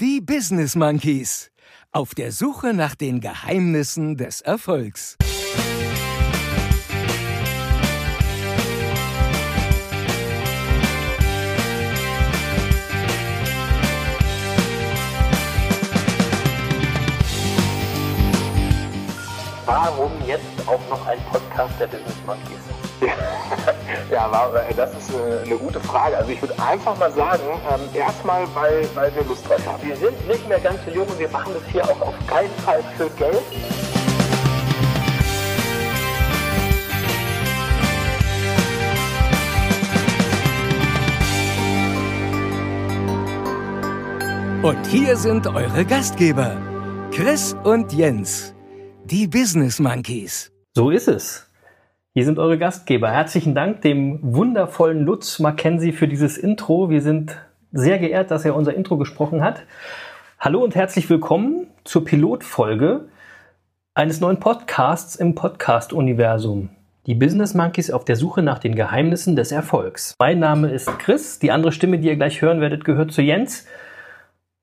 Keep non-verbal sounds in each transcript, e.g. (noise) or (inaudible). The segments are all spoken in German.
Die Business Monkeys. Auf der Suche nach den Geheimnissen des Erfolgs. Warum jetzt auch noch ein Podcast der Business Monkeys? (laughs) Ja, das ist eine gute Frage. Also ich würde einfach mal sagen, ähm, erstmal, weil, weil wir Lust drauf haben. Wir sind nicht mehr ganz so jung und wir machen das hier auch auf keinen Fall für Geld. Und hier sind eure Gastgeber, Chris und Jens, die Business Monkeys. So ist es. Hier sind eure Gastgeber. Herzlichen Dank dem wundervollen Lutz Mackenzie für dieses Intro. Wir sind sehr geehrt, dass er unser Intro gesprochen hat. Hallo und herzlich willkommen zur Pilotfolge eines neuen Podcasts im Podcast-Universum. Die Business Monkeys auf der Suche nach den Geheimnissen des Erfolgs. Mein Name ist Chris. Die andere Stimme, die ihr gleich hören werdet, gehört zu Jens.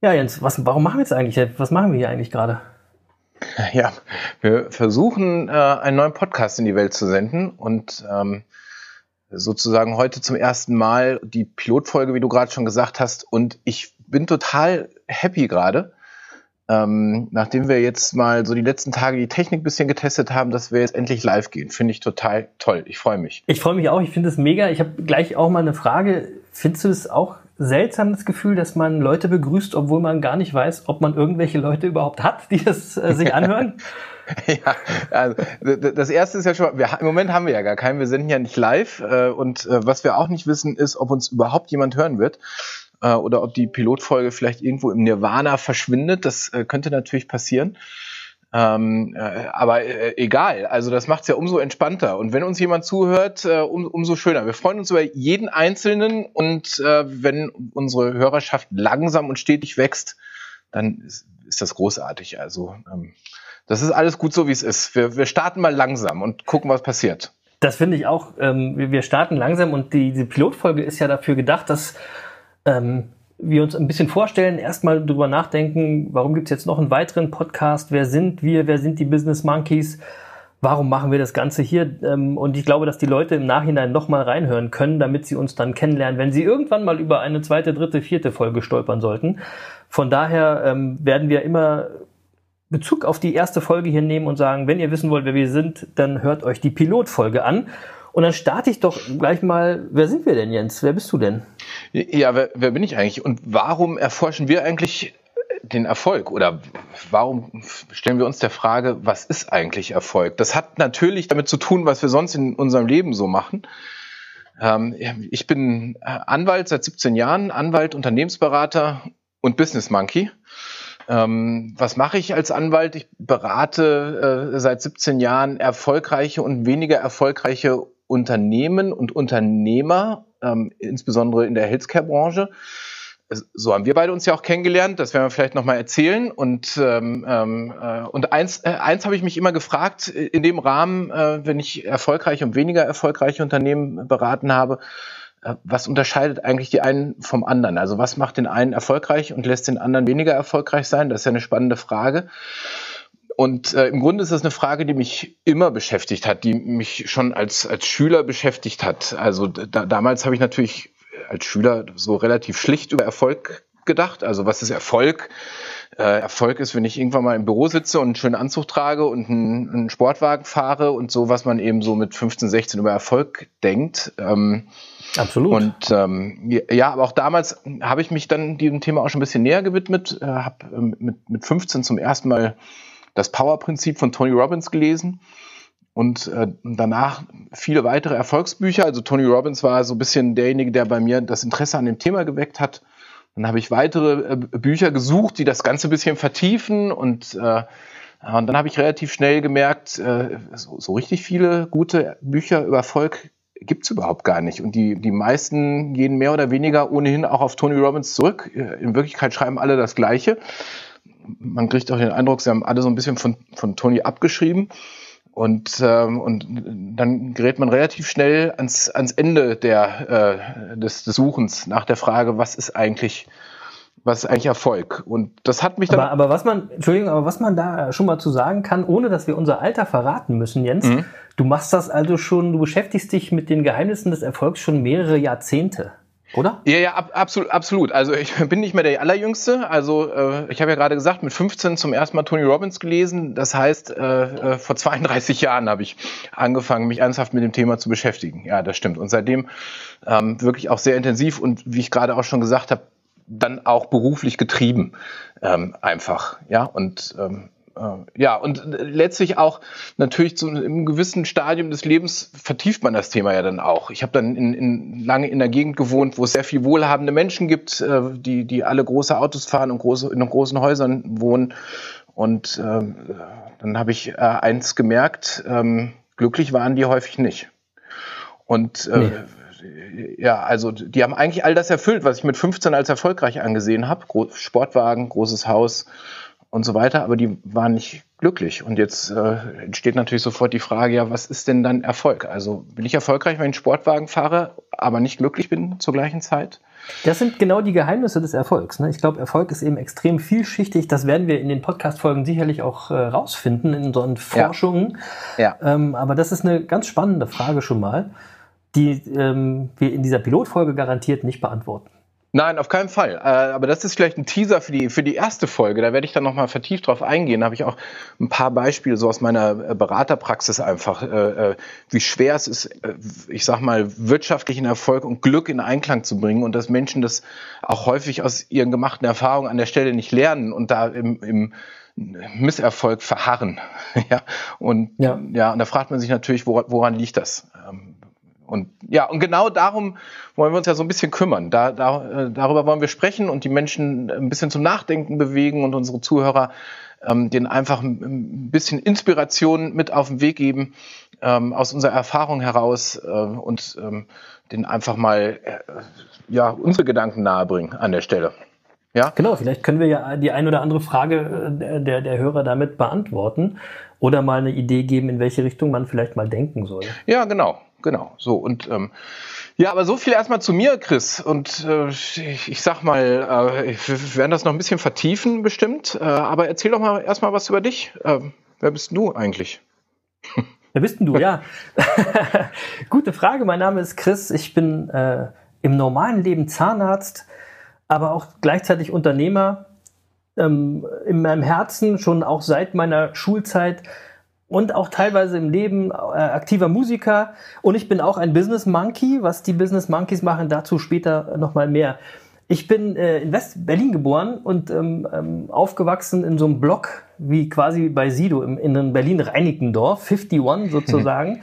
Ja, Jens, was, warum machen wir jetzt eigentlich? Was machen wir hier eigentlich gerade? Ja, wir versuchen, äh, einen neuen Podcast in die Welt zu senden und ähm, sozusagen heute zum ersten Mal die Pilotfolge, wie du gerade schon gesagt hast. Und ich bin total happy gerade, ähm, nachdem wir jetzt mal so die letzten Tage die Technik bisschen getestet haben, dass wir jetzt endlich live gehen. Finde ich total toll. Ich freue mich. Ich freue mich auch. Ich finde es mega. Ich habe gleich auch mal eine Frage. Findest du es auch seltsam das Gefühl, dass man Leute begrüßt, obwohl man gar nicht weiß, ob man irgendwelche Leute überhaupt hat, die das äh, sich anhören? (laughs) ja, also das erste ist ja schon, wir, im Moment haben wir ja gar keinen, wir senden ja nicht live äh, und äh, was wir auch nicht wissen, ist, ob uns überhaupt jemand hören wird äh, oder ob die Pilotfolge vielleicht irgendwo im Nirvana verschwindet. Das äh, könnte natürlich passieren. Ähm, äh, aber äh, egal, also das macht es ja umso entspannter. Und wenn uns jemand zuhört, äh, um, umso schöner. Wir freuen uns über jeden Einzelnen und äh, wenn unsere Hörerschaft langsam und stetig wächst, dann ist, ist das großartig. Also ähm, das ist alles gut so, wie es ist. Wir, wir starten mal langsam und gucken, was passiert. Das finde ich auch. Ähm, wir starten langsam und die, die Pilotfolge ist ja dafür gedacht, dass ähm, wir uns ein bisschen vorstellen, erstmal drüber nachdenken, warum gibt es jetzt noch einen weiteren Podcast? Wer sind wir? Wer sind die Business Monkeys? Warum machen wir das Ganze hier? Ähm, und ich glaube, dass die Leute im Nachhinein nochmal reinhören können, damit sie uns dann kennenlernen, wenn sie irgendwann mal über eine zweite, dritte, vierte Folge stolpern sollten. Von daher ähm, werden wir immer Bezug auf die erste Folge hier nehmen und sagen, wenn ihr wissen wollt, wer wir sind, dann hört euch die Pilotfolge an. Und dann starte ich doch gleich mal, wer sind wir denn, Jens? Wer bist du denn? Ja, wer, wer bin ich eigentlich? Und warum erforschen wir eigentlich den Erfolg? Oder warum stellen wir uns der Frage, was ist eigentlich Erfolg? Das hat natürlich damit zu tun, was wir sonst in unserem Leben so machen. Ähm, ich bin äh, Anwalt seit 17 Jahren, Anwalt, Unternehmensberater und Business Monkey. Ähm, was mache ich als Anwalt? Ich berate äh, seit 17 Jahren erfolgreiche und weniger erfolgreiche Unternehmen und Unternehmer, ähm, insbesondere in der Healthcare-Branche. So haben wir beide uns ja auch kennengelernt, das werden wir vielleicht nochmal erzählen. Und, ähm, ähm, äh, und eins, äh, eins habe ich mich immer gefragt, in dem Rahmen, äh, wenn ich erfolgreiche und weniger erfolgreiche Unternehmen beraten habe, äh, was unterscheidet eigentlich die einen vom anderen? Also was macht den einen erfolgreich und lässt den anderen weniger erfolgreich sein? Das ist ja eine spannende Frage. Und äh, im Grunde ist das eine Frage, die mich immer beschäftigt hat, die mich schon als, als Schüler beschäftigt hat. Also da, damals habe ich natürlich als Schüler so relativ schlicht über Erfolg gedacht. Also was ist Erfolg? Äh, Erfolg ist, wenn ich irgendwann mal im Büro sitze und einen schönen Anzug trage und einen, einen Sportwagen fahre und so, was man eben so mit 15, 16 über Erfolg denkt. Ähm, Absolut. Und ähm, ja, aber auch damals habe ich mich dann diesem Thema auch schon ein bisschen näher gewidmet, äh, habe ähm, mit, mit 15 zum ersten Mal das Power-Prinzip von Tony Robbins gelesen und äh, danach viele weitere Erfolgsbücher. Also Tony Robbins war so ein bisschen derjenige, der bei mir das Interesse an dem Thema geweckt hat. Dann habe ich weitere äh, Bücher gesucht, die das Ganze ein bisschen vertiefen und äh, und dann habe ich relativ schnell gemerkt, äh, so, richtig viele gute Bücher über Erfolg gibt's überhaupt gar nicht. Und die, die meisten gehen mehr oder weniger ohnehin auch auf Tony Robbins zurück. In Wirklichkeit schreiben alle das Gleiche man kriegt auch den Eindruck, sie haben alle so ein bisschen von, von Tony abgeschrieben. Und, ähm, und dann gerät man relativ schnell ans, ans Ende der, äh, des, des Suchens nach der Frage, was ist eigentlich was ist eigentlich Erfolg? Und das hat mich dann. Aber, aber, was man, Entschuldigung, aber was man da schon mal zu sagen kann, ohne dass wir unser Alter verraten müssen, Jens, mhm. du machst das also schon, du beschäftigst dich mit den Geheimnissen des Erfolgs schon mehrere Jahrzehnte. Oder? Ja, ja, ab, absolut, absolut. Also ich (laughs) bin nicht mehr der Allerjüngste. Also äh, ich habe ja gerade gesagt, mit 15 zum ersten Mal Tony Robbins gelesen. Das heißt, äh, äh, vor 32 Jahren habe ich angefangen, mich ernsthaft mit dem Thema zu beschäftigen. Ja, das stimmt. Und seitdem ähm, wirklich auch sehr intensiv und wie ich gerade auch schon gesagt habe, dann auch beruflich getrieben ähm, einfach. Ja, und ähm, äh, ja, und letztlich auch natürlich zu einem gewissen Stadium des Lebens vertieft man das Thema ja dann auch. Ich habe dann in, in, lange in der Gegend gewohnt, wo es sehr viel wohlhabende Menschen gibt, äh, die, die alle große Autos fahren und große, in großen Häusern wohnen. Und äh, dann habe ich äh, eins gemerkt, ähm, glücklich waren die häufig nicht. Und äh, nee ja, also die haben eigentlich all das erfüllt, was ich mit 15 als erfolgreich angesehen habe. Sportwagen, großes Haus, und so weiter, aber die waren nicht glücklich. Und jetzt äh, entsteht natürlich sofort die Frage, ja, was ist denn dann Erfolg? Also bin ich erfolgreich, wenn ich Sportwagen fahre, aber nicht glücklich bin zur gleichen Zeit? Das sind genau die Geheimnisse des Erfolgs. Ne? Ich glaube, Erfolg ist eben extrem vielschichtig. Das werden wir in den Podcast-Folgen sicherlich auch äh, rausfinden in unseren Forschungen. Ja. ja. Ähm, aber das ist eine ganz spannende Frage schon mal, die ähm, wir in dieser Pilotfolge garantiert nicht beantworten. Nein, auf keinen Fall. Äh, aber das ist vielleicht ein Teaser für die, für die erste Folge. Da werde ich dann nochmal vertieft drauf eingehen. Da habe ich auch ein paar Beispiele so aus meiner äh, Beraterpraxis einfach, äh, wie schwer es ist, ich sag mal, wirtschaftlichen Erfolg und Glück in Einklang zu bringen und dass Menschen das auch häufig aus ihren gemachten Erfahrungen an der Stelle nicht lernen und da im, im Misserfolg verharren. (laughs) ja. Und ja. ja, und da fragt man sich natürlich, woran, woran liegt das? Und ja, und genau darum wollen wir uns ja so ein bisschen kümmern. Da, da, äh, darüber wollen wir sprechen und die Menschen ein bisschen zum Nachdenken bewegen und unsere Zuhörer ähm, denen einfach ein bisschen Inspiration mit auf den Weg geben, ähm, aus unserer Erfahrung heraus äh, und ähm, denen einfach mal äh, ja, unsere Gedanken nahebringen an der Stelle. Ja? Genau, vielleicht können wir ja die ein oder andere Frage äh, der, der Hörer damit beantworten oder mal eine Idee geben, in welche Richtung man vielleicht mal denken soll. Ja, genau genau. So und ähm, ja, aber so viel erstmal zu mir, Chris. Und äh, ich, ich sag mal, äh, wir werden das noch ein bisschen vertiefen, bestimmt. Äh, aber erzähl doch mal erstmal was über dich. Äh, wer bist du eigentlich? (laughs) Wer bist denn du? Ja. (laughs) Gute Frage. Mein Name ist Chris. Ich bin äh, im normalen Leben Zahnarzt, aber auch gleichzeitig Unternehmer. Ähm, in meinem Herzen schon auch seit meiner Schulzeit und auch teilweise im Leben äh, aktiver Musiker. Und ich bin auch ein Business Monkey. Was die Business Monkeys machen, dazu später nochmal mehr. Ich bin äh, in West-Berlin geboren und ähm, ähm, aufgewachsen in so einem Block, wie quasi bei Sido im, in Berlin-Reinickendorf, 51 (laughs) sozusagen.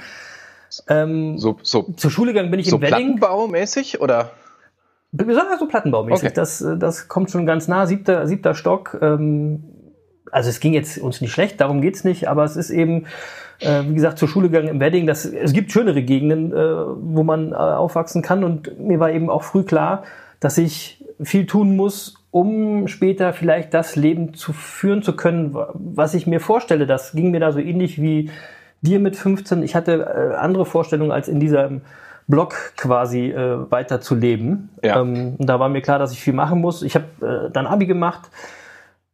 ähm, so, so, zur Schule gegangen bin ich so in Wedding. Plattenbaumäßig oder? Wir sagen so Plattenbaumäßig. Okay. Das, äh, das kommt schon ganz nah. Siebter, siebter Stock. Ähm, also es ging jetzt uns nicht schlecht, darum geht's nicht, aber es ist eben, äh, wie gesagt, zur Schule gegangen im Wedding. Das, es gibt schönere Gegenden, äh, wo man äh, aufwachsen kann und mir war eben auch früh klar, dass ich viel tun muss, um später vielleicht das Leben zu führen zu können, was ich mir vorstelle. Das ging mir da so ähnlich wie dir mit 15. Ich hatte äh, andere Vorstellungen als in diesem Blog quasi äh, weiter zu leben. Ja. Ähm, da war mir klar, dass ich viel machen muss. Ich habe äh, dann Abi gemacht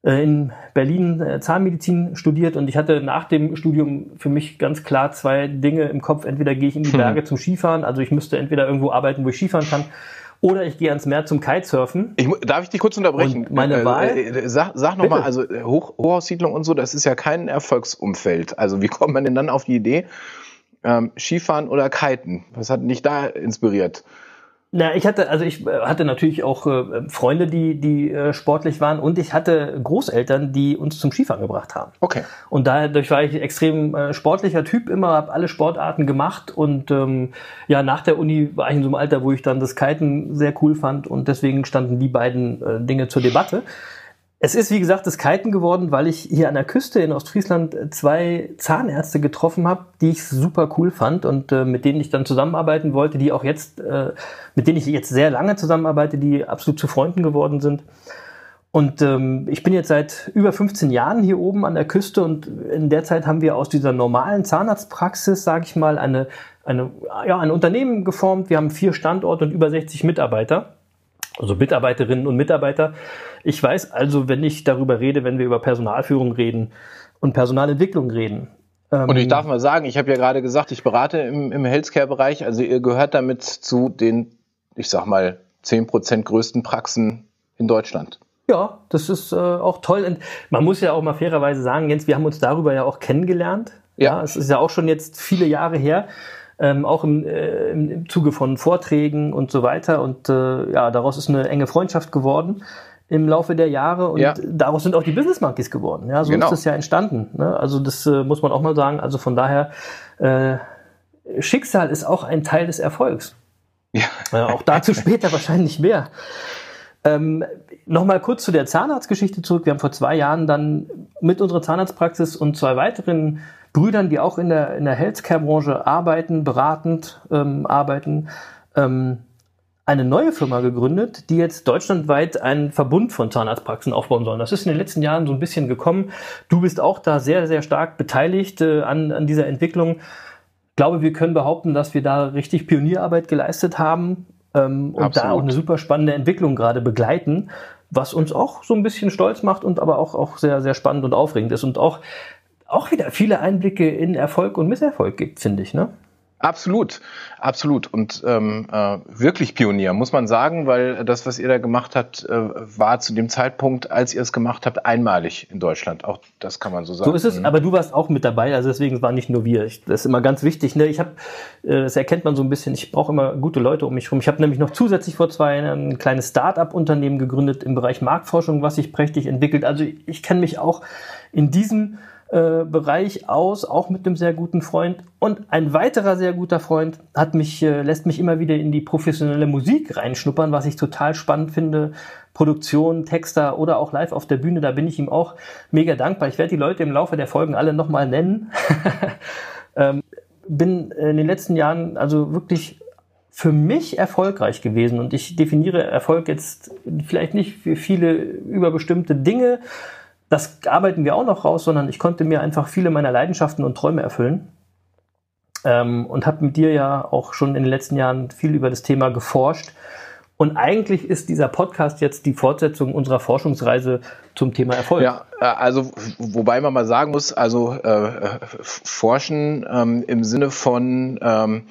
in Berlin äh, Zahnmedizin studiert und ich hatte nach dem Studium für mich ganz klar zwei Dinge im Kopf. Entweder gehe ich in die hm. Berge zum Skifahren, also ich müsste entweder irgendwo arbeiten, wo ich Skifahren kann, oder ich gehe ans Meer zum Kitesurfen. Ich, darf ich dich kurz unterbrechen? Und meine äh, Wahl? Äh, sag sag nochmal, also Hoch, Hochhaussiedlung und so, das ist ja kein Erfolgsumfeld. Also wie (laughs) kommt man denn dann auf die Idee, ähm, Skifahren oder Kiten? Was hat dich da inspiriert? Na, ich hatte, also ich äh, hatte natürlich auch äh, Freunde, die, die äh, sportlich waren und ich hatte Großeltern, die uns zum Skifahren gebracht haben. Okay. Und dadurch war ich extrem äh, sportlicher Typ, immer habe alle Sportarten gemacht und ähm, ja, nach der Uni war ich in so einem Alter, wo ich dann das Kiten sehr cool fand und deswegen standen die beiden äh, Dinge zur Debatte. Es ist, wie gesagt, das Kiten geworden, weil ich hier an der Küste in Ostfriesland zwei Zahnärzte getroffen habe, die ich super cool fand und äh, mit denen ich dann zusammenarbeiten wollte, die auch jetzt, äh, mit denen ich jetzt sehr lange zusammenarbeite, die absolut zu Freunden geworden sind. Und ähm, ich bin jetzt seit über 15 Jahren hier oben an der Küste und in der Zeit haben wir aus dieser normalen Zahnarztpraxis, sage ich mal, eine, eine, ja, ein Unternehmen geformt. Wir haben vier Standorte und über 60 Mitarbeiter. Also Mitarbeiterinnen und Mitarbeiter. Ich weiß also, wenn ich darüber rede, wenn wir über Personalführung reden und Personalentwicklung reden. Ähm, und ich darf mal sagen, ich habe ja gerade gesagt, ich berate im, im Healthcare-Bereich, also ihr gehört damit zu den, ich sag mal, zehn Prozent größten Praxen in Deutschland. Ja, das ist äh, auch toll. Und man muss ja auch mal fairerweise sagen, Jens, wir haben uns darüber ja auch kennengelernt. Ja. ja es ist ja auch schon jetzt viele Jahre her ähm, auch im, äh, im Zuge von Vorträgen und so weiter. Und äh, ja, daraus ist eine enge Freundschaft geworden im Laufe der Jahre und ja. daraus sind auch die Business Monkeys geworden. Ja, so genau. ist das ja entstanden. Ne? Also das äh, muss man auch mal sagen. Also von daher, äh, Schicksal ist auch ein Teil des Erfolgs. Ja. Äh, auch dazu später wahrscheinlich mehr. Ähm, Nochmal kurz zu der Zahnarztgeschichte zurück. Wir haben vor zwei Jahren dann mit unserer Zahnarztpraxis und zwei weiteren Brüdern, die auch in der, in der Healthcare-Branche arbeiten, beratend ähm, arbeiten, ähm, eine neue Firma gegründet, die jetzt deutschlandweit einen Verbund von Zahnarztpraxen aufbauen sollen. Das ist in den letzten Jahren so ein bisschen gekommen. Du bist auch da sehr, sehr stark beteiligt äh, an, an dieser Entwicklung. Ich glaube, wir können behaupten, dass wir da richtig Pionierarbeit geleistet haben ähm, und Absolut. da auch eine super spannende Entwicklung gerade begleiten, was uns auch so ein bisschen stolz macht und aber auch, auch sehr, sehr spannend und aufregend ist und auch auch wieder viele Einblicke in Erfolg und Misserfolg gibt, finde ich, ne? Absolut, absolut. Und ähm, äh, wirklich Pionier, muss man sagen, weil das, was ihr da gemacht habt, äh, war zu dem Zeitpunkt, als ihr es gemacht habt, einmalig in Deutschland. Auch das kann man so sagen. So ist es, mhm. aber du warst auch mit dabei, also deswegen war nicht nur wir. Ich, das ist immer ganz wichtig. Ne? Ich habe, äh, das erkennt man so ein bisschen, ich brauche immer gute Leute um mich herum. Ich habe nämlich noch zusätzlich vor zwei Jahren ein kleines Start-up-Unternehmen gegründet im Bereich Marktforschung, was sich prächtig entwickelt. Also ich kenne mich auch in diesem äh, Bereich aus, auch mit einem sehr guten Freund. Und ein weiterer sehr guter Freund hat mich, äh, lässt mich immer wieder in die professionelle Musik reinschnuppern, was ich total spannend finde. Produktion, Texter oder auch live auf der Bühne, da bin ich ihm auch mega dankbar. Ich werde die Leute im Laufe der Folgen alle nochmal nennen. (laughs) ähm, bin in den letzten Jahren also wirklich für mich erfolgreich gewesen und ich definiere Erfolg jetzt vielleicht nicht für viele über bestimmte Dinge, das arbeiten wir auch noch raus, sondern ich konnte mir einfach viele meiner Leidenschaften und Träume erfüllen. Ähm, und habe mit dir ja auch schon in den letzten Jahren viel über das Thema geforscht. Und eigentlich ist dieser Podcast jetzt die Fortsetzung unserer Forschungsreise zum Thema Erfolg. Ja, äh, also wobei man mal sagen muss, also äh, äh forschen ähm, im Sinne von, ähm,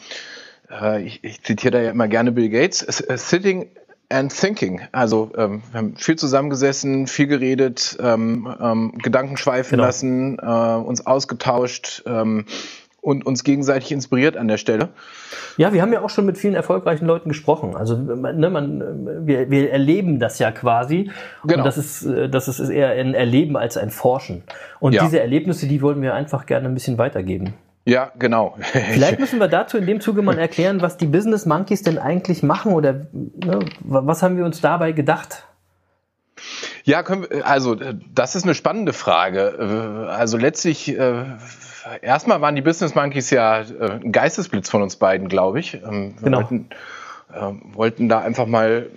äh, ich, ich zitiere da ja immer gerne Bill Gates, sitting and Thinking. Also ähm, wir haben viel zusammengesessen, viel geredet, ähm, ähm, Gedanken schweifen genau. lassen, äh, uns ausgetauscht ähm, und uns gegenseitig inspiriert an der Stelle. Ja, wir haben ja auch schon mit vielen erfolgreichen Leuten gesprochen. Also ne, man, wir, wir erleben das ja quasi. Genau. Und das ist, äh, das ist eher ein Erleben als ein Forschen. Und ja. diese Erlebnisse, die wollen wir einfach gerne ein bisschen weitergeben. Ja, genau. Vielleicht (laughs) müssen wir dazu in dem Zuge mal erklären, was die Business Monkeys denn eigentlich machen oder ne, was haben wir uns dabei gedacht? Ja, wir, also das ist eine spannende Frage. Also letztlich, äh, erstmal waren die Business Monkeys ja äh, ein Geistesblitz von uns beiden, glaube ich. Ähm, wir genau. wollten, äh, wollten da einfach mal,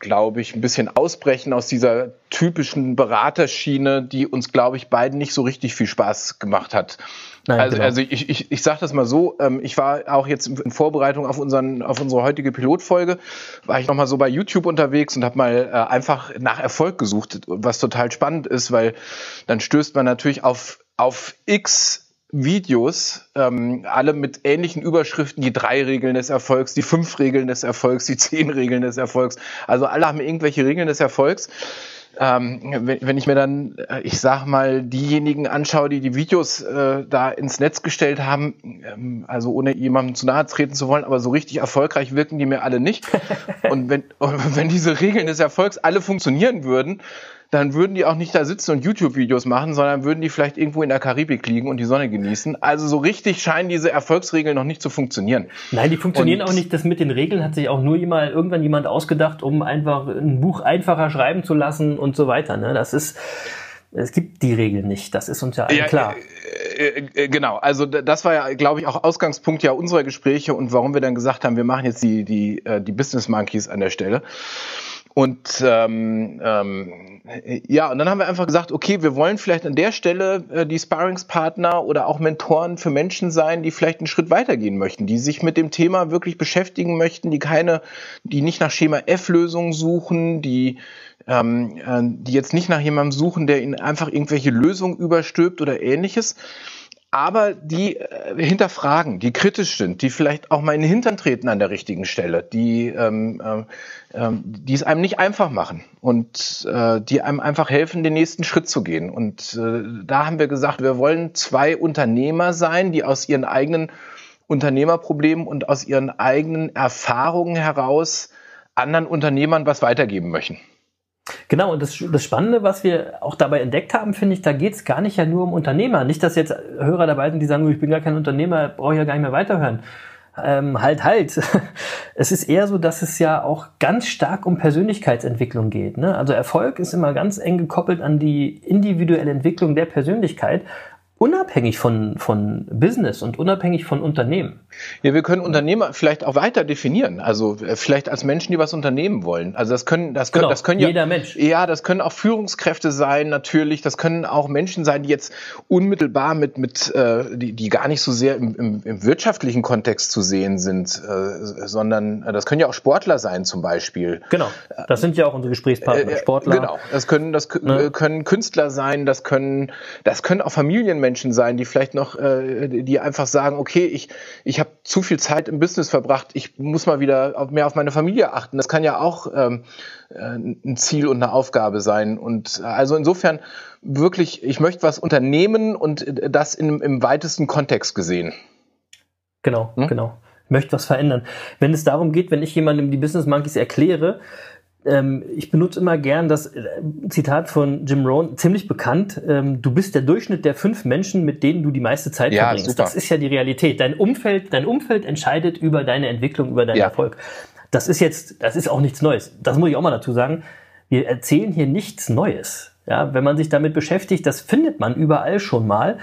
glaube ich, ein bisschen ausbrechen aus dieser typischen Beraterschiene, die uns, glaube ich, beiden nicht so richtig viel Spaß gemacht hat. Nein, also, genau. also ich, ich, ich sage das mal so, ähm, ich war auch jetzt in Vorbereitung auf, unseren, auf unsere heutige Pilotfolge, war ich nochmal so bei YouTube unterwegs und habe mal äh, einfach nach Erfolg gesucht, was total spannend ist, weil dann stößt man natürlich auf, auf x Videos, ähm, alle mit ähnlichen Überschriften, die drei Regeln des Erfolgs, die fünf Regeln des Erfolgs, die zehn Regeln des Erfolgs. Also alle haben irgendwelche Regeln des Erfolgs ähm, wenn, wenn, ich mir dann, äh, ich sag mal, diejenigen anschaue, die die Videos äh, da ins Netz gestellt haben, ähm, also ohne jemandem zu nahe treten zu wollen, aber so richtig erfolgreich wirken die mir alle nicht. (laughs) und wenn, (laughs) und wenn diese Regeln des Erfolgs alle funktionieren würden, dann würden die auch nicht da sitzen und YouTube-Videos machen, sondern würden die vielleicht irgendwo in der Karibik liegen und die Sonne genießen. Also so richtig scheinen diese Erfolgsregeln noch nicht zu funktionieren. Nein, die funktionieren und auch nicht. Das mit den Regeln hat sich auch nur jemand, irgendwann jemand ausgedacht, um einfach ein Buch einfacher schreiben zu lassen und so weiter. Ne? Das ist, es gibt die Regeln nicht. Das ist uns ja, ja klar. Äh, äh, genau. Also das war ja, glaube ich, auch Ausgangspunkt ja unserer Gespräche und warum wir dann gesagt haben, wir machen jetzt die, die, äh, die Business Monkeys an der Stelle. Und ähm, ähm, ja, und dann haben wir einfach gesagt, okay, wir wollen vielleicht an der Stelle äh, die Sparringspartner oder auch Mentoren für Menschen sein, die vielleicht einen Schritt weitergehen möchten, die sich mit dem Thema wirklich beschäftigen möchten, die keine, die nicht nach Schema F-Lösungen suchen, die ähm, äh, die jetzt nicht nach jemandem suchen, der ihnen einfach irgendwelche Lösungen überstülpt oder ähnliches, aber die äh, hinterfragen, die kritisch sind, die vielleicht auch mal in den Hintern treten an der richtigen Stelle, die, ähm, ähm, ähm, die es einem nicht einfach machen und äh, die einem einfach helfen, den nächsten Schritt zu gehen. Und äh, da haben wir gesagt, wir wollen zwei Unternehmer sein, die aus ihren eigenen Unternehmerproblemen und aus ihren eigenen Erfahrungen heraus anderen Unternehmern was weitergeben möchten. Genau, und das, das Spannende, was wir auch dabei entdeckt haben, finde ich, da geht es gar nicht ja nur um Unternehmer. Nicht, dass jetzt Hörer dabei sind, die sagen, ich bin gar kein Unternehmer, brauche ja gar nicht mehr weiterhören. Ähm, halt, halt. (laughs) Es ist eher so, dass es ja auch ganz stark um Persönlichkeitsentwicklung geht. Ne? Also Erfolg ist immer ganz eng gekoppelt an die individuelle Entwicklung der Persönlichkeit unabhängig von, von Business und unabhängig von Unternehmen. Ja, wir können Unternehmer vielleicht auch weiter definieren. Also äh, vielleicht als Menschen, die was unternehmen wollen. Also das können, das können, genau, das können ja, jeder Mensch. Ja, das können auch Führungskräfte sein, natürlich. Das können auch Menschen sein, die jetzt unmittelbar mit, mit, äh, die, die gar nicht so sehr im, im, im wirtschaftlichen Kontext zu sehen sind, äh, sondern äh, das können ja auch Sportler sein, zum Beispiel. Genau. Das sind ja auch unsere Gesprächspartner, äh, Sportler. Genau. Das können, das ne? können Künstler sein, das können, das können auch Familienmenschen Menschen sein, die vielleicht noch, äh, die einfach sagen, okay, ich, ich habe zu viel Zeit im Business verbracht, ich muss mal wieder mehr auf meine Familie achten. Das kann ja auch ähm, äh, ein Ziel und eine Aufgabe sein. Und äh, also insofern wirklich, ich möchte was unternehmen und das in, im weitesten Kontext gesehen. Genau, hm? genau. Möchte was verändern. Wenn es darum geht, wenn ich jemandem die Business Monkeys erkläre, ähm, ich benutze immer gern das äh, Zitat von Jim Rohn, ziemlich bekannt. Ähm, du bist der Durchschnitt der fünf Menschen, mit denen du die meiste Zeit ja, verbringst. Super. Das ist ja die Realität. Dein Umfeld, dein Umfeld entscheidet über deine Entwicklung, über deinen ja. Erfolg. Das ist jetzt, das ist auch nichts Neues. Das muss ich auch mal dazu sagen. Wir erzählen hier nichts Neues. Ja, wenn man sich damit beschäftigt, das findet man überall schon mal.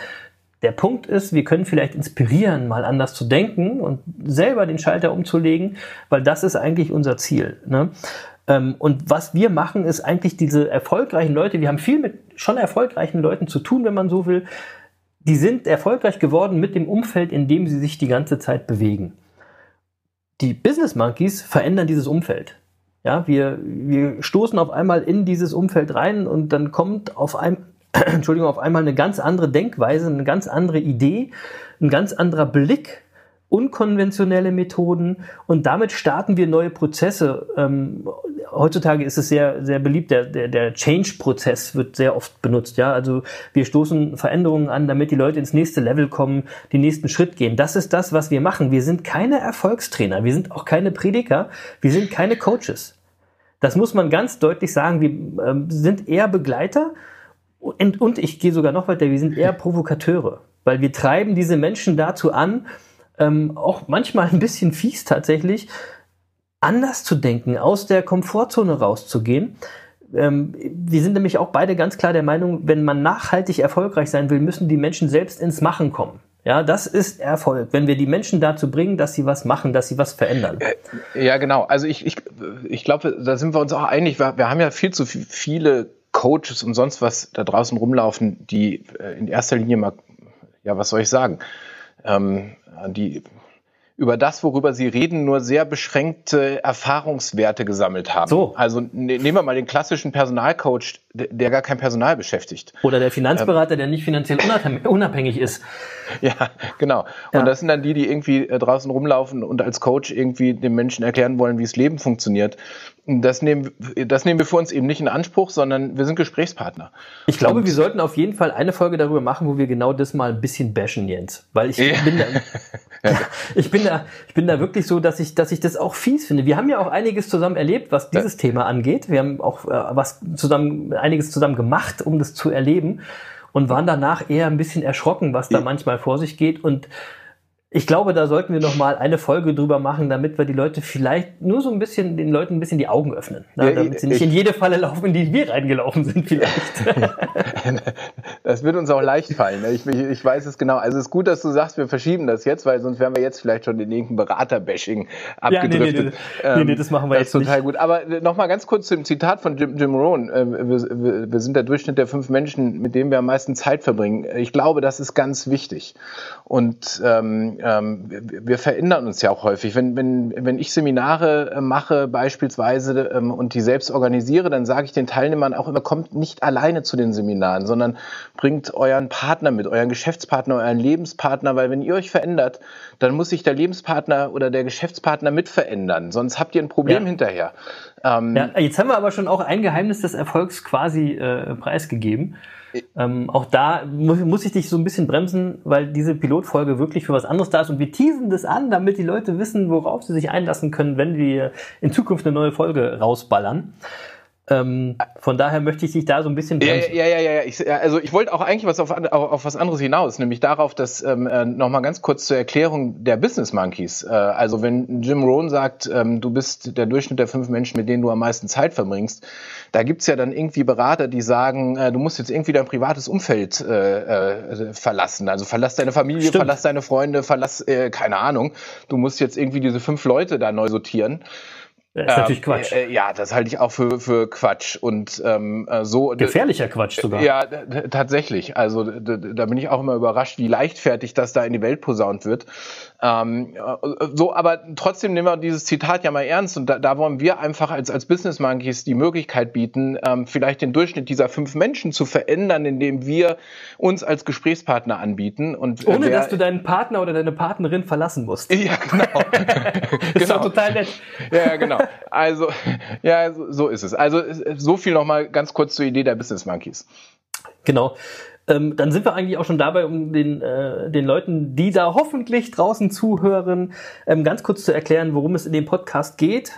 Der Punkt ist, wir können vielleicht inspirieren, mal anders zu denken und selber den Schalter umzulegen, weil das ist eigentlich unser Ziel. Ne? Ähm, und was wir machen, ist eigentlich diese erfolgreichen Leute, wir haben viel mit schon erfolgreichen Leuten zu tun, wenn man so will, die sind erfolgreich geworden mit dem Umfeld, in dem sie sich die ganze Zeit bewegen. Die Business Monkeys verändern dieses Umfeld. Ja, wir, wir stoßen auf einmal in dieses Umfeld rein und dann kommt auf einem, (clears throat) Entschuldigung, auf einmal eine ganz andere Denkweise, eine ganz andere Idee, ein ganz anderer Blick unkonventionelle Methoden und damit starten wir neue Prozesse. Ähm, heutzutage ist es sehr, sehr beliebt, der, der, der Change-Prozess wird sehr oft benutzt. Ja, also wir stoßen Veränderungen an, damit die Leute ins nächste Level kommen, den nächsten Schritt gehen. Das ist das, was wir machen. Wir sind keine Erfolgstrainer, wir sind auch keine Prediger, wir sind keine Coaches. Das muss man ganz deutlich sagen. Wir ähm, sind eher Begleiter und, und ich gehe sogar noch weiter, wir sind eher (laughs) Provokateure, weil wir treiben diese Menschen dazu an, ähm, auch manchmal ein bisschen fies tatsächlich, anders zu denken, aus der Komfortzone rauszugehen. Ähm, wir sind nämlich auch beide ganz klar der Meinung, wenn man nachhaltig erfolgreich sein will, müssen die Menschen selbst ins Machen kommen. Ja, das ist Erfolg, wenn wir die Menschen dazu bringen, dass sie was machen, dass sie was verändern. Äh, ja, genau. Also ich, ich, ich glaube, da sind wir uns auch einig. Wir, wir haben ja viel zu viele Coaches und sonst was da draußen rumlaufen, die äh, in erster Linie mal, ja, was soll ich sagen, ähm, die über das, worüber Sie reden, nur sehr beschränkte Erfahrungswerte gesammelt haben. So. Also ne, nehmen wir mal den klassischen Personalcoach, der, gar kein Personal beschäftigt. Oder der Finanzberater, ähm. der nicht finanziell unabhängig ist. Ja, genau. Und ja. das sind dann die, die irgendwie äh, draußen rumlaufen und als Coach irgendwie den Menschen erklären wollen, wie das Leben funktioniert. Das nehmen, das nehmen wir für uns eben nicht in Anspruch, sondern wir sind Gesprächspartner. Ich glaube, und wir sollten auf jeden Fall eine Folge darüber machen, wo wir genau das mal ein bisschen bashen, Jens. Weil ich ja. bin (laughs) da, (laughs) ich bin da, ich bin da wirklich so, dass ich, dass ich das auch fies finde. Wir haben ja auch einiges zusammen erlebt, was dieses ja. Thema angeht. Wir haben auch äh, was zusammen, einiges zusammen gemacht, um das zu erleben und waren danach eher ein bisschen erschrocken, was da manchmal vor sich geht und ich glaube, da sollten wir noch mal eine Folge drüber machen, damit wir die Leute vielleicht nur so ein bisschen, den Leuten ein bisschen die Augen öffnen. Ne? Ja, damit sie nicht in jede Falle laufen, in die wir reingelaufen sind vielleicht. (laughs) das, wird uns auch leicht fallen. Ne? Ich, ich, ich, weiß es genau. Also es ist gut, dass du sagst, wir verschieben das jetzt, weil sonst wären wir jetzt vielleicht schon in irgendein Beraterbashing abgedriftet. Ja, nee, nee, nee, ähm, nee, das machen wir das jetzt ist total nicht. gut. Aber nochmal ganz kurz zum Zitat von Jim, Jim Rohn. Äh, wir, wir, sind der Durchschnitt der fünf Menschen, mit denen wir am meisten Zeit verbringen. Ich glaube, das ist ganz wichtig. Und ähm, ähm, wir verändern uns ja auch häufig. Wenn, wenn, wenn ich Seminare äh, mache beispielsweise ähm, und die selbst organisiere, dann sage ich den Teilnehmern auch immer, kommt nicht alleine zu den Seminaren, sondern bringt euren Partner mit, euren Geschäftspartner, euren Lebenspartner, weil wenn ihr euch verändert, dann muss sich der Lebenspartner oder der Geschäftspartner mit verändern, sonst habt ihr ein Problem ja. hinterher. Ähm, ja, jetzt haben wir aber schon auch ein Geheimnis des Erfolgs quasi äh, preisgegeben. Ähm, auch da muss, muss, ich dich so ein bisschen bremsen, weil diese Pilotfolge wirklich für was anderes da ist und wir teasen das an, damit die Leute wissen, worauf sie sich einlassen können, wenn wir in Zukunft eine neue Folge rausballern. Ähm, von daher möchte ich dich da so ein bisschen bremsen. Ja, ja, ja, ja. Ich, also ich wollte auch eigentlich was auf, auf, auf was anderes hinaus, nämlich darauf, dass ähm, äh, nochmal ganz kurz zur Erklärung der Business Monkeys. Äh, also wenn Jim Rohn sagt, ähm, du bist der Durchschnitt der fünf Menschen, mit denen du am meisten Zeit verbringst, da gibt's ja dann irgendwie Berater, die sagen, äh, du musst jetzt irgendwie dein privates Umfeld äh, äh, verlassen. Also verlass deine Familie, Stimmt. verlass deine Freunde, verlass, äh, keine Ahnung. Du musst jetzt irgendwie diese fünf Leute da neu sortieren. Das ist ähm, natürlich Quatsch. Äh, ja, das halte ich auch für, für Quatsch. Und ähm, äh, so. Gefährlicher Quatsch sogar. Ja, tatsächlich. Also da bin ich auch immer überrascht, wie leichtfertig das da in die Welt posaunt wird. Ähm, so, aber trotzdem nehmen wir dieses Zitat ja mal ernst und da, da wollen wir einfach als, als Business Monkeys die Möglichkeit bieten, ähm, vielleicht den Durchschnitt dieser fünf Menschen zu verändern, indem wir uns als Gesprächspartner anbieten. Und, äh, Ohne wer, dass du deinen Partner oder deine Partnerin verlassen musst. Ja, genau. (laughs) ist genau. doch total nett. Ja, genau. Also, (laughs) ja, so, ist es. Also so viel nochmal ganz kurz zur Idee der Business Monkeys. Genau. Ähm, dann sind wir eigentlich auch schon dabei, um den, äh, den Leuten, die da hoffentlich draußen zuhören, ähm, ganz kurz zu erklären, worum es in dem Podcast geht.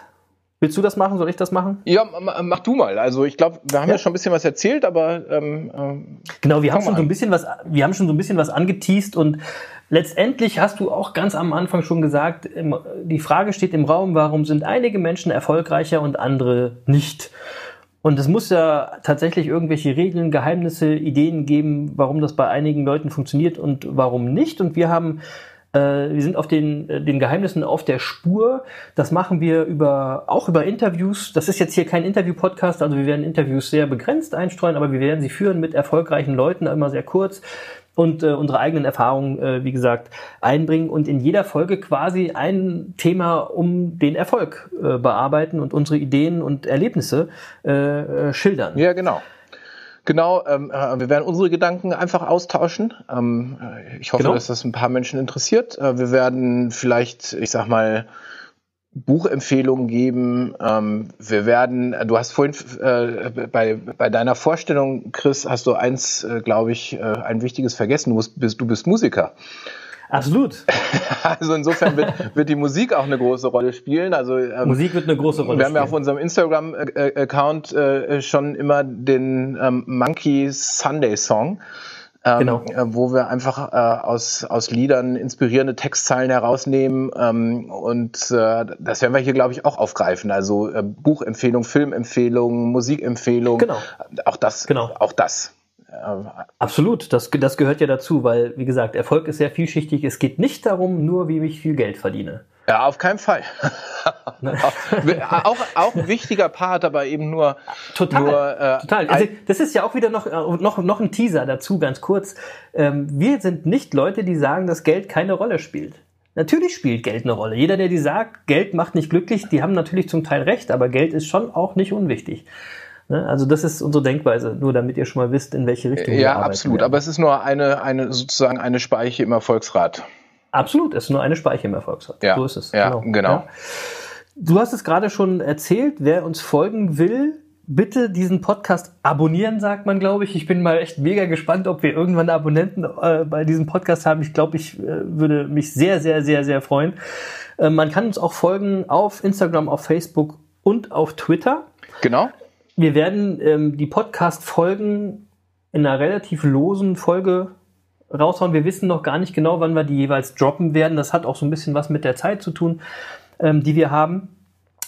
Willst du das machen? Soll ich das machen? Ja, mach du mal. Also ich glaube, wir haben ja. ja. schon ein bisschen was erzählt, aber ähm, ähm genau, wir haben schon so ein bisschen was, wir haben schon so ein bisschen was angeteased und letztendlich hast du auch ganz am Anfang schon gesagt, die Frage steht im Raum, warum sind einige Menschen erfolgreicher und andere nicht? Und es muss ja tatsächlich irgendwelche Regeln, Geheimnisse, Ideen geben, warum das bei einigen Leuten funktioniert und warum nicht. Und wir haben, äh, wir sind auf den, äh, den Geheimnissen auf der Spur. Das machen wir über, auch über Interviews. Das ist jetzt hier kein Interview-Podcast, also wir werden Interviews sehr begrenzt einstreuen, aber wir werden sie führen mit erfolgreichen Leuten, immer sehr kurz und äh, unsere eigenen Erfahrungen, äh, wie gesagt, einbringen und in jeder Folge quasi ein Thema um den Erfolg äh, bearbeiten und unsere Ideen und Erlebnisse äh, äh, schildern. Ja, genau. Genau, ähm, äh, wir werden unsere Gedanken einfach austauschen. Ähm, ich hoffe, genau. dass das ein paar Menschen interessiert. Äh, wir werden vielleicht, ich sag mal, Buchempfehlungen geben. Ähm, wir werden, du hast vorhin äh, bei, bei deiner Vorstellung, Chris, hast du eins, äh, glaube ich, äh, ein wichtiges vergessen. Du, musst, bist, du bist Musiker. Absolut. (laughs) Also insofern wird, wird die Musik auch eine große Rolle spielen. Also ähm, Musik wird eine große Rolle spielen. Wir haben ja auf unserem Instagram-Account äh, schon immer den ähm, Monkey Sunday Song ähm, genau. Äh, wo wir einfach äh, aus, aus Liedern inspirierende Textzeilen herausnehmen. Ähm, und äh, das werden wir hier, glaube ich, auch aufgreifen. Also äh, Buchempfehlung, Filmempfehlung, Musikempfehlung. Genau. Auch das. Genau. Auch das. Absolut, das, das gehört ja dazu, weil, wie gesagt, Erfolg ist sehr vielschichtig. Es geht nicht darum, nur wie ich viel Geld verdiene. Ja, auf keinen Fall. (laughs) auch, auch ein wichtiger Part, aber eben nur. Total. Nur, äh, total. Also, das ist ja auch wieder noch, äh, noch, noch ein Teaser dazu, ganz kurz. Ähm, wir sind nicht Leute, die sagen, dass Geld keine Rolle spielt. Natürlich spielt Geld eine Rolle. Jeder, der die sagt, Geld macht nicht glücklich, die haben natürlich zum Teil recht, aber Geld ist schon auch nicht unwichtig. Ne? Also das ist unsere Denkweise, nur damit ihr schon mal wisst, in welche Richtung ja, wir arbeiten. Ja, absolut. Aber es ist nur eine, eine sozusagen eine Speiche im Erfolgsrat. Absolut, es ist nur eine Speiche im Erfolgsrat. Ja, so ist es. Ja, genau. genau. Ja. Du hast es gerade schon erzählt, wer uns folgen will, bitte diesen Podcast abonnieren, sagt man, glaube ich. Ich bin mal echt mega gespannt, ob wir irgendwann Abonnenten äh, bei diesem Podcast haben. Ich glaube, ich äh, würde mich sehr, sehr, sehr, sehr freuen. Äh, man kann uns auch folgen auf Instagram, auf Facebook und auf Twitter. Genau. Wir werden ähm, die Podcast-Folgen in einer relativ losen Folge raushauen. Wir wissen noch gar nicht genau, wann wir die jeweils droppen werden. Das hat auch so ein bisschen was mit der Zeit zu tun, ähm, die wir haben.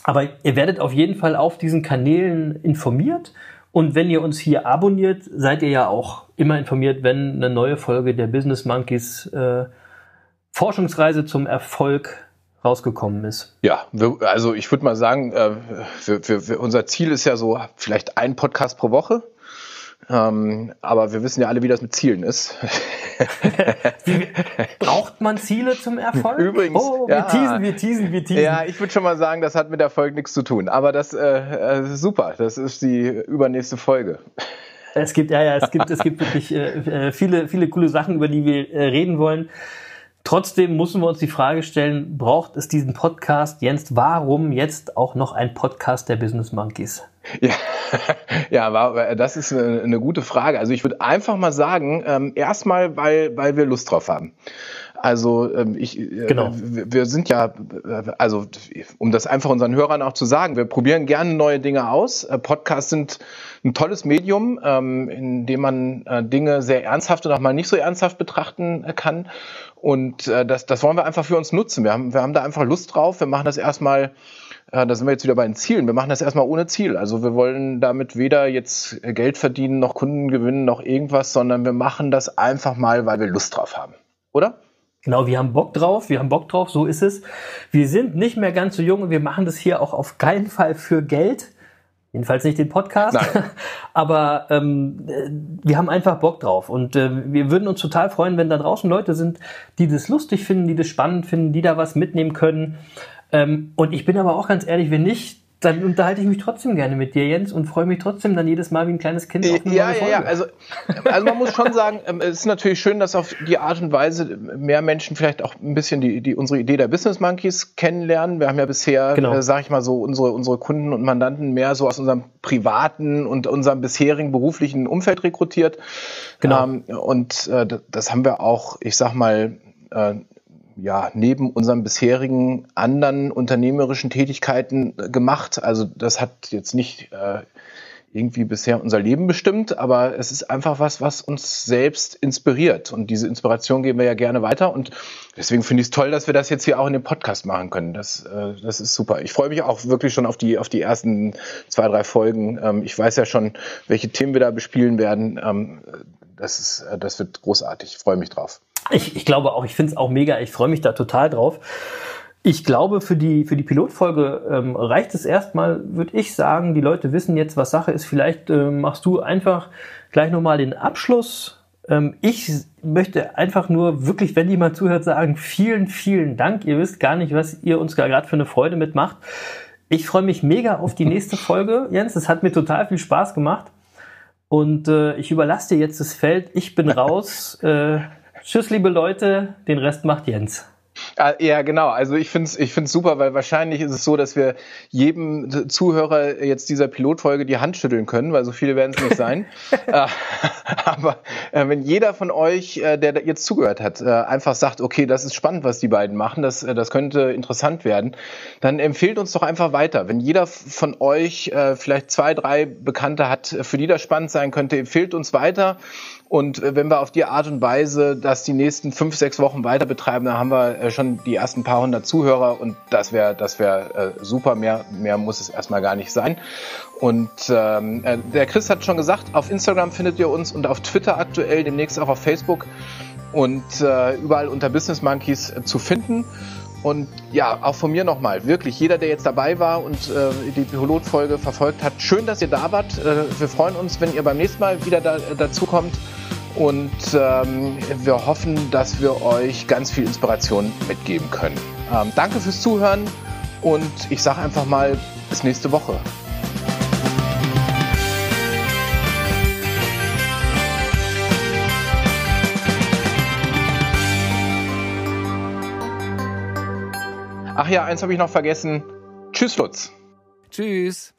Aber ihr werdet auf jeden Fall auf diesen Kanälen informiert Und wenn ihr uns hier abonniert, seid ihr ja auch immer informiert, wenn eine neue Folge der Business Monkeys äh, Forschungsreise zum Erfolg rausgekommen ist. Ja, wir, also ich würde mal sagen, äh, wir, wir, unser Ziel ist ja so vielleicht ein Podcast pro Woche. Ähm, aber wir wissen ja alle, wie das mit Zielen ist. (laughs) wie, braucht man Ziele zum Erfolg? Übrigens. Oh, wir ja, teasen, wir teasen, wir teasen. Ja, ich würde schon mal sagen, das hat mit Erfolg nichts zu tun. Aber das äh, äh, super. Das ist die übernächste Folge. Es gibt, ja, ja, es gibt, es gibt wirklich äh, äh viele, viele coole Sachen, über die wir äh, reden wollen. Trotzdem müssen wir uns die Frage stellen, braucht es diesen Podcast? Jens, warum jetzt auch noch ein Podcast der Business Monkeys? Ja, (laughs) ja das ist eine, gute Frage. Also ich würde einfach mal sagen, ähm, erstmal, weil, weil wir Lust drauf haben. Also ähm, ich, äh, genau. wir sind ja, also um das einfach unseren Hörern auch zu sagen, wir probieren gerne neue Dinge aus. Äh, Podcasts sind ein tolles Medium, ähm, in dem man äh, Dinge sehr ernsthaft und auch mal nicht so ernsthaft betrachten kann. Und das, das wollen wir einfach für uns nutzen. Wir haben, wir haben da einfach Lust drauf. Wir machen das erstmal da sind wir jetzt wieder bei den Zielen. Wir machen das erstmal ohne Ziel. Also wir wollen damit weder jetzt Geld verdienen, noch Kunden gewinnen, noch irgendwas, sondern wir machen das einfach mal, weil wir Lust drauf haben. Oder? Genau, wir haben Bock drauf, wir haben Bock drauf, so ist es. Wir sind nicht mehr ganz so jung und wir machen das hier auch auf keinen Fall für Geld. Jedenfalls nicht den Podcast. Nein. (laughs) Aber ähm, wir haben einfach Bock drauf. Und äh, wir würden uns total freuen, wenn da draußen Leute sind, die das lustig finden, die das spannend finden, die da was mitnehmen können. Ähm, und ich bin aber auch ganz ehrlich, wenn nicht, dann unterhalte ich mich trotzdem gerne mit dir, Jens, und freue mich trotzdem dann jedes Mal wie ein kleines Kind auf eine ja, neue Folge. Ja, ja, also, also man muss schon sagen, ähm, es ist natürlich schön, dass auf die Art und Weise mehr Menschen vielleicht auch ein bisschen die, die unsere Idee der Business Monkeys kennenlernen. Wir haben ja bisher, genau. äh, sage ich mal so, unsere, unsere Kunden und Mandanten mehr so aus unserem privaten und unserem bisherigen beruflichen Umfeld rekrutiert. Genau. Ähm, und äh, das haben wir auch, ich sag mal, äh, ja, neben unseren bisherigen anderen unternehmerischen Tätigkeiten äh, gemacht. Also das hat jetzt nicht äh, irgendwie bisher unser Leben bestimmt, aber es ist einfach was, was uns selbst inspiriert. Und diese Inspiration geben wir ja gerne weiter. Und deswegen finde ich es toll, dass wir das jetzt hier auch in dem Podcast machen können. Das, äh, das ist super. Ich freue mich auch wirklich schon auf die, auf die ersten zwei, drei Folgen. Ähm, ich weiß ja schon, welche Themen wir da bespielen werden. Ähm, das, ist, äh, das wird großartig. Ich freue mich drauf. Ich, ich glaube auch, ich finde es auch mega. Ich freue mich da total drauf. Ich glaube, für die, für die Pilotfolge ähm, reicht es erstmal, würde ich sagen. Die Leute wissen jetzt, was Sache ist. Vielleicht äh, machst du einfach gleich nochmal den Abschluss. Ähm, ich möchte einfach nur wirklich, wenn jemand zuhört, sagen, vielen, vielen Dank. Ihr wisst gar nicht, was ihr uns gerade für eine Freude mitmacht. Ich freue mich mega auf die nächste Folge, Jens. Es hat mir total viel Spaß gemacht. Und äh, ich überlasse dir jetzt das Feld. Ich bin (laughs) raus. Äh, tschüss, liebe Leute. Den Rest macht Jens. Ah, ja, genau. Also ich finde es ich find's super, weil wahrscheinlich ist es so, dass wir jedem Zuhörer jetzt dieser Pilotfolge die Hand schütteln können, weil so viele werden es nicht sein. (laughs) Äh, aber äh, wenn jeder von euch, äh, der jetzt zugehört hat, äh, einfach sagt, okay, das ist spannend, was die beiden machen, das, äh, das könnte interessant werden, dann empfehlt uns doch einfach weiter. Wenn jeder von euch äh, vielleicht zwei, drei Bekannte hat, für die das spannend sein könnte, empfehlt uns weiter. Und wenn wir auf die Art und Weise das die nächsten fünf, sechs Wochen weiter betreiben, dann haben wir schon die ersten paar hundert Zuhörer und das wäre das wäre äh, super. Mehr, mehr muss es erstmal gar nicht sein. Und ähm, äh, der Chris hat schon gesagt, auf Instagram findet ihr uns und auf Twitter aktuell, demnächst auch auf Facebook und äh, überall unter Business Monkeys äh, zu finden. Und ja, auch von mir nochmal, wirklich, jeder, der jetzt dabei war und äh, die Pilotfolge verfolgt hat, schön, dass ihr da wart. Äh, wir freuen uns, wenn ihr beim nächsten Mal wieder da, dazu kommt. Und ähm, wir hoffen, dass wir euch ganz viel Inspiration mitgeben können. Ähm, danke fürs Zuhören und ich sage einfach mal bis nächste Woche. Ach ja, eins habe ich noch vergessen. Tschüss, Lutz. Tschüss.